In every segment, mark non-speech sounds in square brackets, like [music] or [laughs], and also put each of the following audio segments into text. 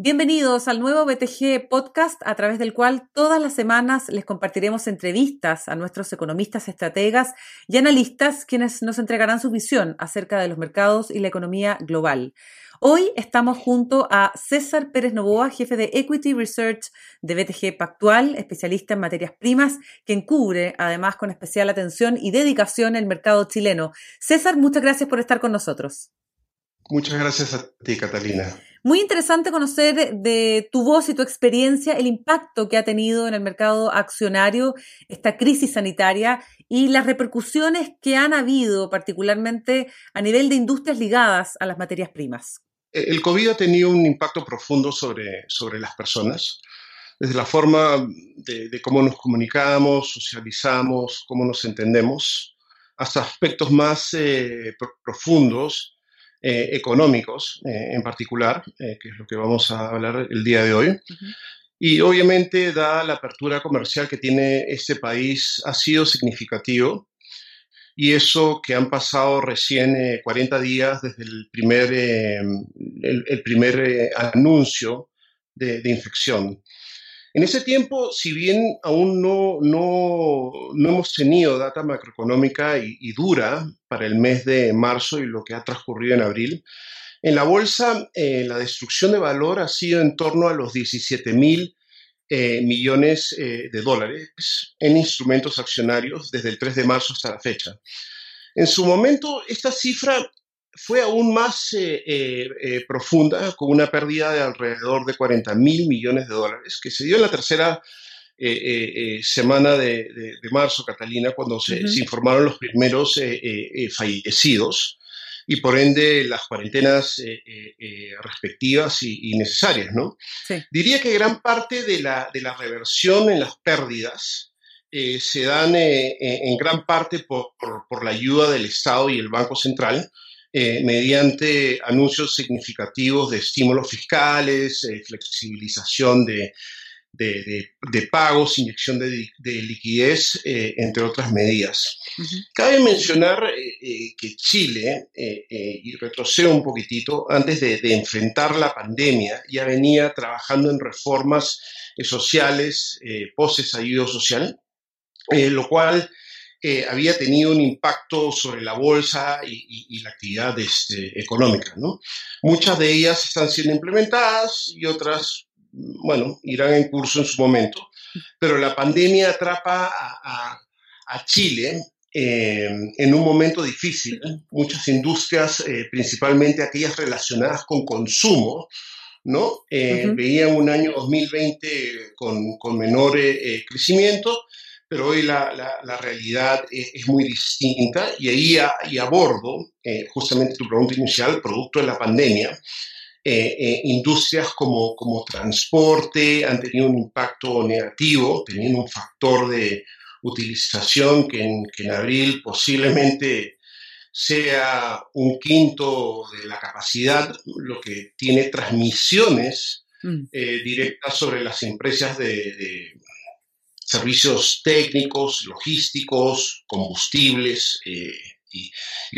Bienvenidos al nuevo BTG Podcast, a través del cual todas las semanas les compartiremos entrevistas a nuestros economistas, estrategas y analistas, quienes nos entregarán su visión acerca de los mercados y la economía global. Hoy estamos junto a César Pérez Novoa, jefe de Equity Research de BTG Pactual, especialista en materias primas, quien cubre además con especial atención y dedicación el mercado chileno. César, muchas gracias por estar con nosotros. Muchas gracias a ti, Catalina. Muy interesante conocer de tu voz y tu experiencia el impacto que ha tenido en el mercado accionario esta crisis sanitaria y las repercusiones que han habido, particularmente a nivel de industrias ligadas a las materias primas. El COVID ha tenido un impacto profundo sobre, sobre las personas, desde la forma de, cómo nos comunicamos, socializamos, cómo nos entendemos, hasta aspectos más eh, profundos eh, económicos eh, en particular, eh, que es lo que vamos a hablar el día de hoy. Y obviamente, da la apertura comercial que tiene este país, ha sido significativo. Y eso que han pasado recién 40 días desde el primer, el, primer anuncio de, de infección. En ese tiempo, si bien aún no, no, no hemos tenido data macroeconómica y, dura para el mes de marzo y lo que ha transcurrido en abril, en la bolsa eh, la destrucción de valor ha sido en torno a los 17 mil eh, millones eh, de dólares en instrumentos accionarios desde el 3 de marzo hasta la fecha. En su momento, esta cifra fue aún más eh, profunda, con una pérdida de alrededor de 40 mil millones de dólares, que se dio en la tercera semana de, marzo, Catalina, cuando se, informaron los primeros fallecidos y por ende las cuarentenas respectivas y, necesarias. ¿no? Diría que gran parte de la, de la reversión en las pérdidas se dan en gran parte por, por, la ayuda del Estado y el Banco Central, eh, mediante anuncios significativos de estímulos fiscales, eh, flexibilización de, pagos, inyección de, liquidez, eh, entre otras medidas. Cabe mencionar que Chile, y retrocedo un poquitito, antes de, enfrentar la pandemia, ya venía trabajando en reformas sociales, post-estallido social, lo cual había tenido un impacto sobre la bolsa y, la actividad este, económica. ¿no? Muchas de ellas están siendo implementadas y otras, bueno, irán en curso en su momento. Pero la pandemia atrapa a, Chile eh, en un momento difícil. Muchas industrias, eh, principalmente aquellas relacionadas con consumo, ¿no? Eh, veían un año 2020 con, con menor crecimiento pero hoy la, la, realidad es, muy distinta y ahí y abordo eh, justamente tu pregunta inicial, producto de la pandemia, eh, eh, industrias como, como transporte han tenido un impacto negativo, teniendo un factor de utilización que en, que en abril posiblemente sea un quinto de la capacidad, lo que tiene transmisiones mm. directas sobre las empresas de, servicios técnicos, logísticos, combustibles eh, y,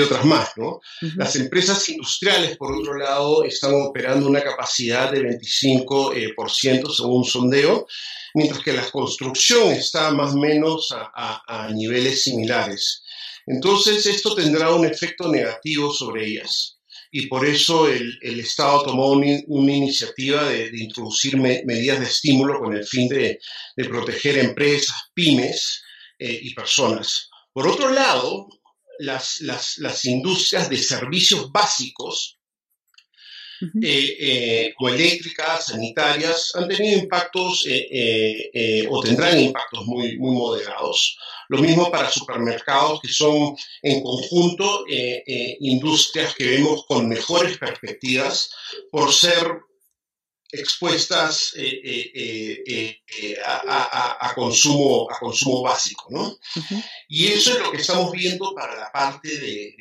otras más. ¿no? Las empresas industriales, por otro lado, están operando una capacidad de 25% eh, según un sondeo, mientras que la construcción está más o menos a niveles similares. Entonces, esto tendrá un efecto negativo sobre ellas y por eso el, Estado tomó una iniciativa de, introducir medidas de estímulo con el fin de, proteger empresas, pymes eh, y personas. Por otro lado, las, las, industrias de servicios básicos eh, eh, como eléctricas, sanitarias, han tenido impactos o tendrán impactos muy, muy moderados. Lo mismo para supermercados, que son en conjunto eh, eh, industrias que vemos con mejores perspectivas por ser expuestas a, consumo, a consumo básico, ¿no? Y eso es lo que estamos viendo para la parte de,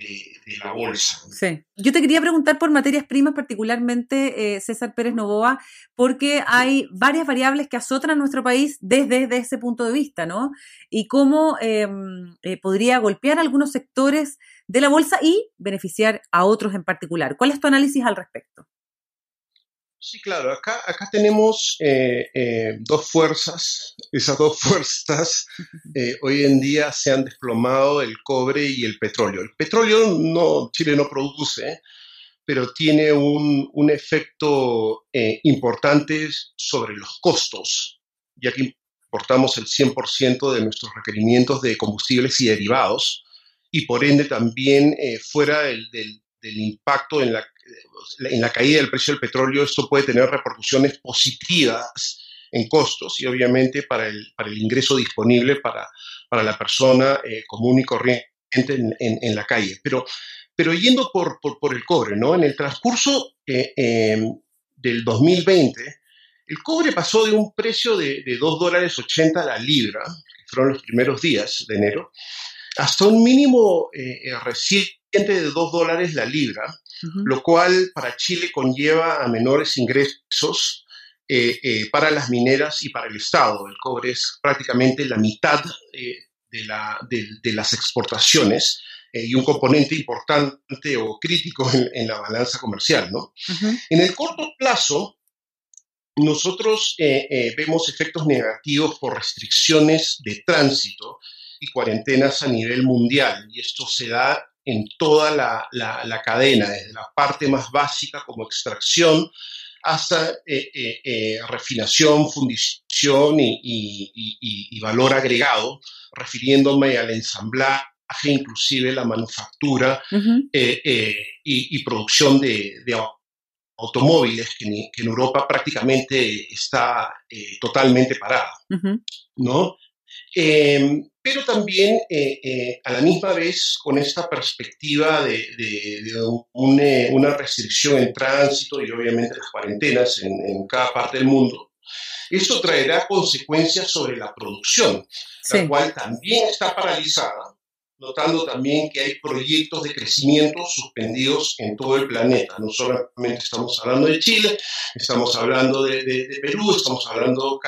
la bolsa. Sí. Yo te quería preguntar por materias primas, particularmente eh, César Pérez Novoa, porque hay varias variables que azotan a nuestro país desde, ese punto de vista, ¿no? Y cómo em, eh, podría golpear algunos sectores de la bolsa y beneficiar a otros en particular. ¿Cuál es tu análisis al respecto? Sí, claro, acá, acá tenemos eh, eh, dos fuerzas. Esas dos [laughs] fuerzas eh, hoy en día se han desplomado el cobre y el petróleo. El petróleo no, Chile no produce, pero tiene un, un efecto importante sobre los costos, ya que importamos el 100% de nuestros requerimientos de combustibles y derivados, y por ende también fuera del, del impacto en la en la caída del precio del petróleo, esto puede tener repercusiones positivas en costos y obviamente para el, para el ingreso disponible para, para la persona eh, común y corriente en, en, la calle. Pero, pero yendo por, por, por, el cobre, ¿no? En el transcurso eh, em, del 2020, el cobre pasó de un precio de, de 2 dólares 80 a la libra, que fueron los primeros días de enero, hasta un mínimo eh, reciente de 2 dólares la libra, lo cual para Chile conlleva a menores ingresos eh, eh, para las mineras y para el Estado. El cobre es prácticamente la mitad eh, de, la, de, las exportaciones y un componente importante o crítico en, la balanza comercial. ¿no? En el corto plazo, nosotros vemos efectos negativos por restricciones de tránsito y cuarentenas a nivel mundial, y esto se da en toda la, cadena, desde la parte más básica como extracción hasta eh, eh, eh, refinación, fundición y, valor agregado, refiriéndome al ensamblaje, inclusive la manufactura y, producción de, automóviles, que, en Europa prácticamente está totalmente parada, ¿no? Em, pero también eh, eh, a la misma vez con esta perspectiva de, una restricción en tránsito y obviamente las cuarentenas en, cada parte del mundo, esto traerá consecuencias sobre la producción, la cual también está paralizada, notando también que hay proyectos de crecimiento suspendidos en todo el planeta. No solamente estamos hablando de Chile, estamos hablando de, Perú, estamos hablando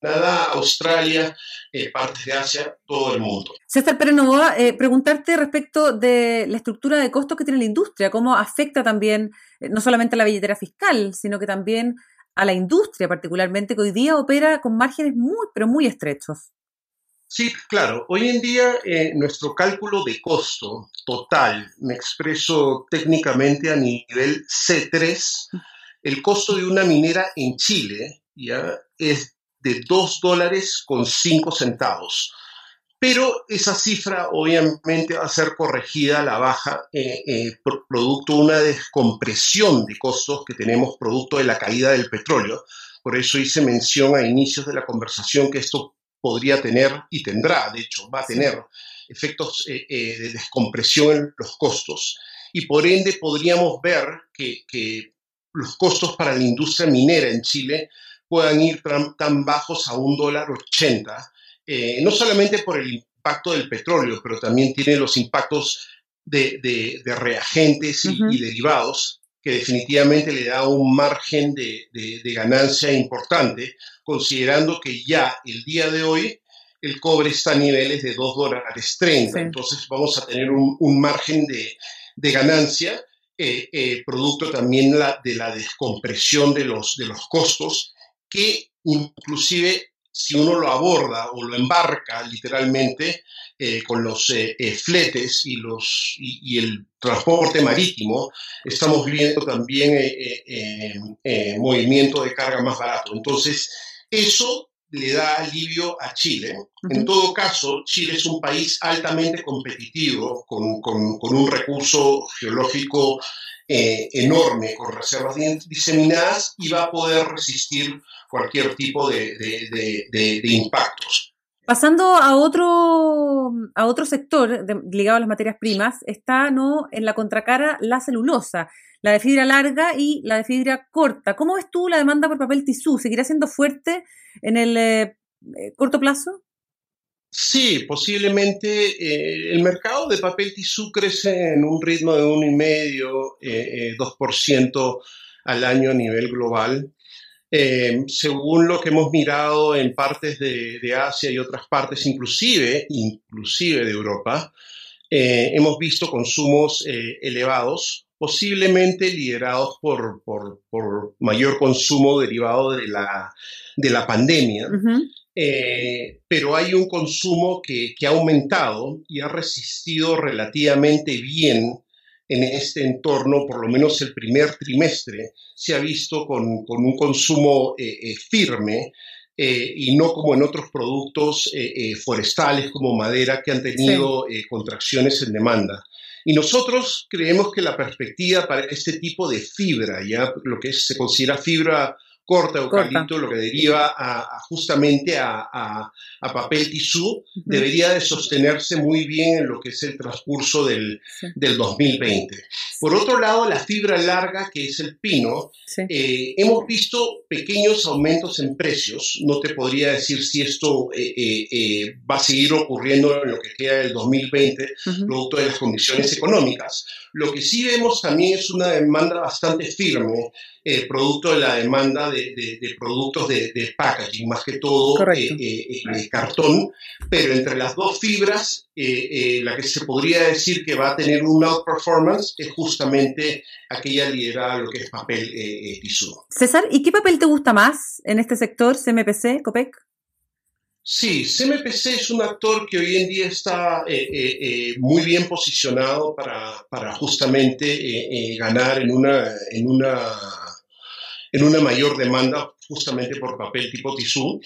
Canadá, Australia, eh, partes de Asia, todo el mundo. César Pérez Novoa, eh, preguntarte respecto de la estructura de costos que tiene la industria, cómo afecta también eh, no solamente a la billetera fiscal, sino que también a la industria particularmente, que hoy día opera con márgenes muy, pero muy estrechos. Sí, claro. Hoy en día nuestro cálculo de costo total, me expreso técnicamente a nivel C3, el costo de una minera en Chile ya es de 2 dólares con 5 centavos. Pero esa cifra obviamente va a ser corregida a la baja eh, eh, producto de una descompresión de costos que tenemos producto de la caída del petróleo. Por eso hice mención a inicios de la conversación que esto podría tener y tendrá, de hecho, va a tener efectos eh, de descompresión en los costos. Y por ende podríamos ver que, que los costos para la industria minera en Chile puedan ir tan, bajos a un dólar ochenta, eh, no solamente por el impacto del petróleo, pero también tiene los impactos de, reagentes y, derivados, que definitivamente le da un margen de, ganancia importante, considerando que ya el día de hoy el cobre está a niveles de 2 dólares 30, entonces vamos a tener un, margen de, ganancia, eh, eh, producto también de la descompresión de los, de los costos que inclusive si uno lo aborda o lo embarca literalmente eh, con los eh, eh, fletes y, los, y, el transporte marítimo, estamos viendo también movimiento de carga más barato. Entonces, eso le da alivio a Chile. En todo caso, Chile es un país altamente competitivo, con, con un recurso geológico enorme, con reservas diseminadas, y va a poder resistir cualquier tipo de, impactos. Pasando a otro, a otro sector ligado a las materias primas, está ¿no? en la contracara la celulosa, la de fibra larga y la de fibra corta. ¿Cómo ves tú la demanda por papel tisú? ¿Seguirá siendo fuerte en el eh, eh, corto plazo? Sí, posiblemente eh, el mercado de papel tisú crece en un ritmo de 1,5, 2% al año a nivel global. Según lo que hemos mirado en partes de, Asia y otras partes, inclusive, inclusive de Europa, hemos visto consumos elevados, posiblemente liderados por, mayor consumo derivado de la, de la pandemia. pero hay un consumo que, que, ha aumentado y ha resistido relativamente bien en este entorno, por lo menos el primer trimestre, se ha visto con, un consumo eh, eh, firme eh, y no como en otros productos forestales como madera que han tenido contracciones en demanda. Y nosotros creemos que la perspectiva para este tipo de fibra, ya lo que se considera fibra corta eucalipto, lo que deriva a, justamente a, papel tisú, debería de sostenerse muy bien en lo que es el transcurso del, 2020. Por otro lado, la fibra larga, que es el pino, eh, hemos visto pequeños aumentos en precios. No te podría decir si esto eh, eh, va a seguir ocurriendo en lo que queda del 2020, producto de las condiciones económicas. Lo que sí vemos también es una demanda bastante firme, eh, producto de la demanda de, productos de, packaging, más que todo eh, eh, cartón, pero entre las dos fibras, la que se podría decir que va a tener un outperformance es justamente aquella liderada a lo que es papel tisú. César, ¿y qué papel te gusta más en este sector, CMPC, COPEC? Sí, CMPC es un actor que hoy en día está eh, eh, eh, muy bien posicionado para, justamente ganar en una, en, una, en una mayor demanda justamente por papel tipo tisú.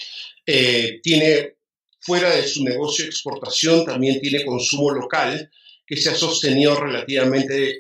tiene, fuera de su negocio de exportación, también tiene consumo local que se ha sostenido relativamente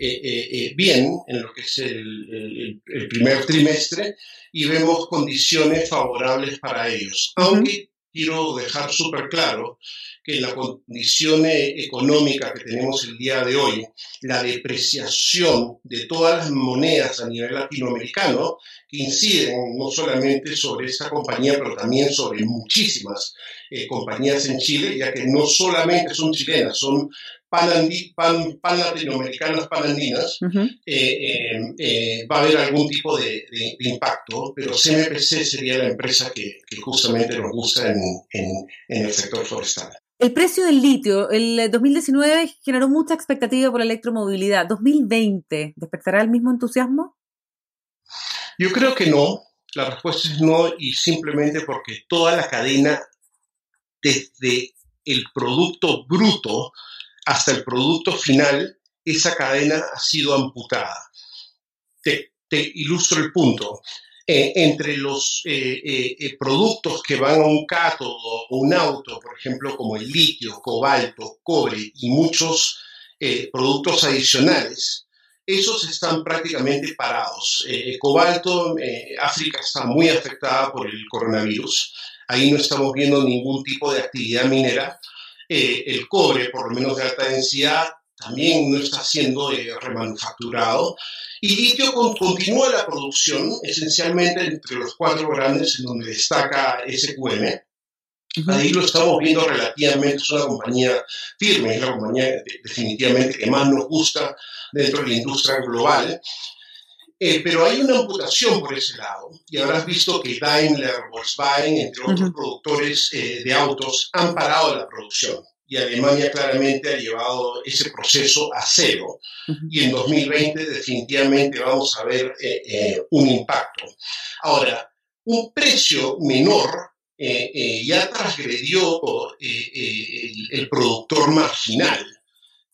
bien en lo que es el, primer trimestre y vemos condiciones favorables para ellos. Aunque quiero dejar súper claro que en la condición económica que tenemos el día de hoy, la depreciación de todas las monedas a nivel latinoamericano, inciden no solamente sobre esta compañía, pero también sobre muchísimas eh, compañías en Chile, ya que no solamente son chilenas, son pan, pan, latinoamericanas, panandinas, eh, eh, eh, va a haber algún tipo de, impacto, pero CMPC sería la empresa que, justamente nos gusta en, el sector forestal. El precio del litio, el 2019 generó mucha expectativa por la electromovilidad. ¿2020 despertará el mismo entusiasmo? Yo creo que no. La respuesta es no y simplemente porque toda la cadena, desde el producto bruto hasta el producto final, esa cadena ha sido amputada. Te, ilustro el punto. Eh, entre los eh, eh, productos que van a un cátodo o un auto, por ejemplo, como el litio, cobalto, cobre y muchos productos adicionales, esos están prácticamente parados. cobalto, África está muy afectada por el coronavirus. Ahí no estamos viendo ningún tipo de actividad minera. Eh, el cobre, por lo menos de alta densidad, también no está siendo eh, remanufacturado. Y litio continúa la producción, esencialmente entre los cuatro grandes, en donde destaca SQM. Ahí lo estamos viendo relativamente, es una compañía firme, es la compañía definitivamente que más nos gusta dentro de la industria global. Eh, pero hay una amputación por ese lado. Y habrás visto que Daimler, Volkswagen, entre otros productores eh, de autos, han parado la producción. Y Alemania claramente ha llevado ese proceso a cero. Y en 2020 definitivamente vamos a ver eh, un impacto. Ahora, un precio menor ya transgredió el productor marginal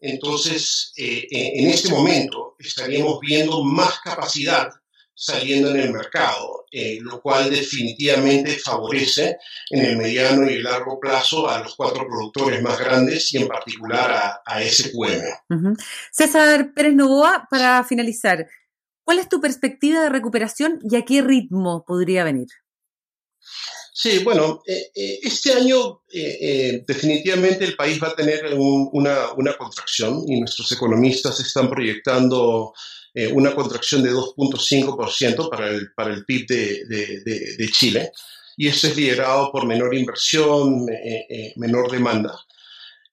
entonces, eh, eh, en este momento estaríamos viendo más capacidad saliendo en el mercado, eh, lo cual definitivamente favorece en el mediano y el largo plazo a los cuatro productores más grandes y en particular a, a SQM. César Pérez Novoa, para finalizar, ¿cuál es tu perspectiva de recuperación y a qué ritmo podría venir? Sí, bueno, eh, eh, este año eh, definitivamente el país va a tener una, contracción y nuestros economistas están proyectando una contracción de 2.5% para el, para el PIB de, de, de, Chile y eso es liderado por menor inversión, menor demanda.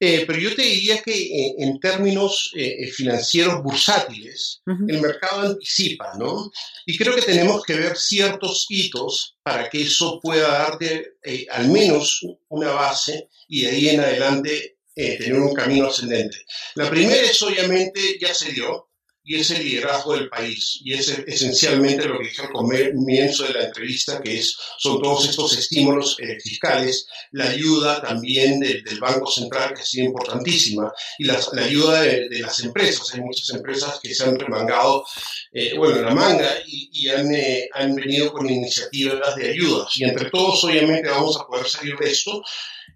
Eh, pero yo te diría que eh, en términos eh, financieros bursátiles, el mercado anticipa, ¿no? Y creo que tenemos que ver ciertos hitos para que eso pueda darte al menos una base y de ahí en adelante tener un camino ascendente. La primera es obviamente, ya se dio, y es el liderazgo del país. Y es esencialmente lo que dije al comienzo de la entrevista, que es, son todos estos estímulos eh, fiscales, la ayuda también del Banco Central, que ha sido importantísima, y la, ayuda de, las empresas. Hay muchas empresas que se han remangado, eh, bueno, la manga y, han, eh, han venido con iniciativas de ayudas. Y entre todos, obviamente, vamos a poder salir de esto.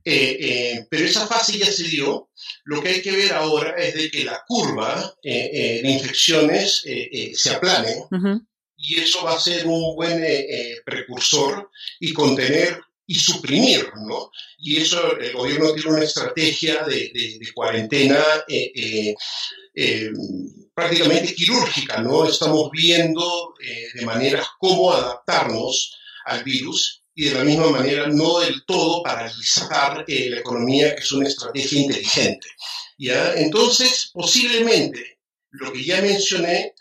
pero esa fase ya se dio lo que hay que ver ahora es de que la curva eh, eh, de infecciones eh, se aplane y eso va a ser un buen precursor y contener y suprimir, ¿no? Y eso el gobierno tiene una estrategia de, de cuarentena prácticamente quirúrgica, ¿no? Estamos viendo de manera cómo adaptarnos al virus y de la misma manera no del todo paralizar eh, la economía, que es una estrategia inteligente. ¿ya? Entonces, posiblemente, lo que ya mencioné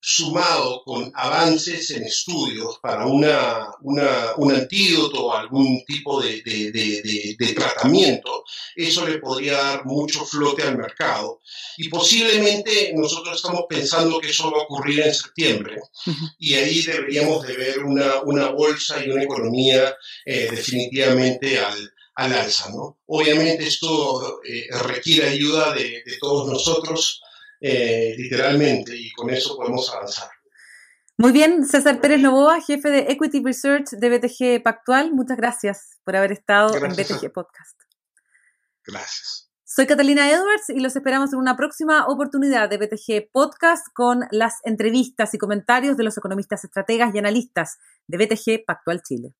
sumado con avances en estudios para una, un antídoto o algún tipo de, tratamiento, eso le podría dar mucho flote al mercado. Y posiblemente nosotros estamos pensando que eso va a ocurrir en septiembre y ahí deberíamos de ver una, bolsa y una economía eh, definitivamente al, alza. ¿no? Obviamente esto eh, requiere ayuda de, de todos nosotros eh, literalmente, y con eso podemos avanzar. Muy bien, César Pérez Novoa, jefe de Equity Research de BTG Pactual, muchas gracias por haber estado en BTG Podcast. Gracias. Soy Catalina Edwards y los esperamos en una próxima oportunidad de BTG Podcast con las entrevistas y comentarios de los economistas estrategas y analistas de BTG Pactual Chile.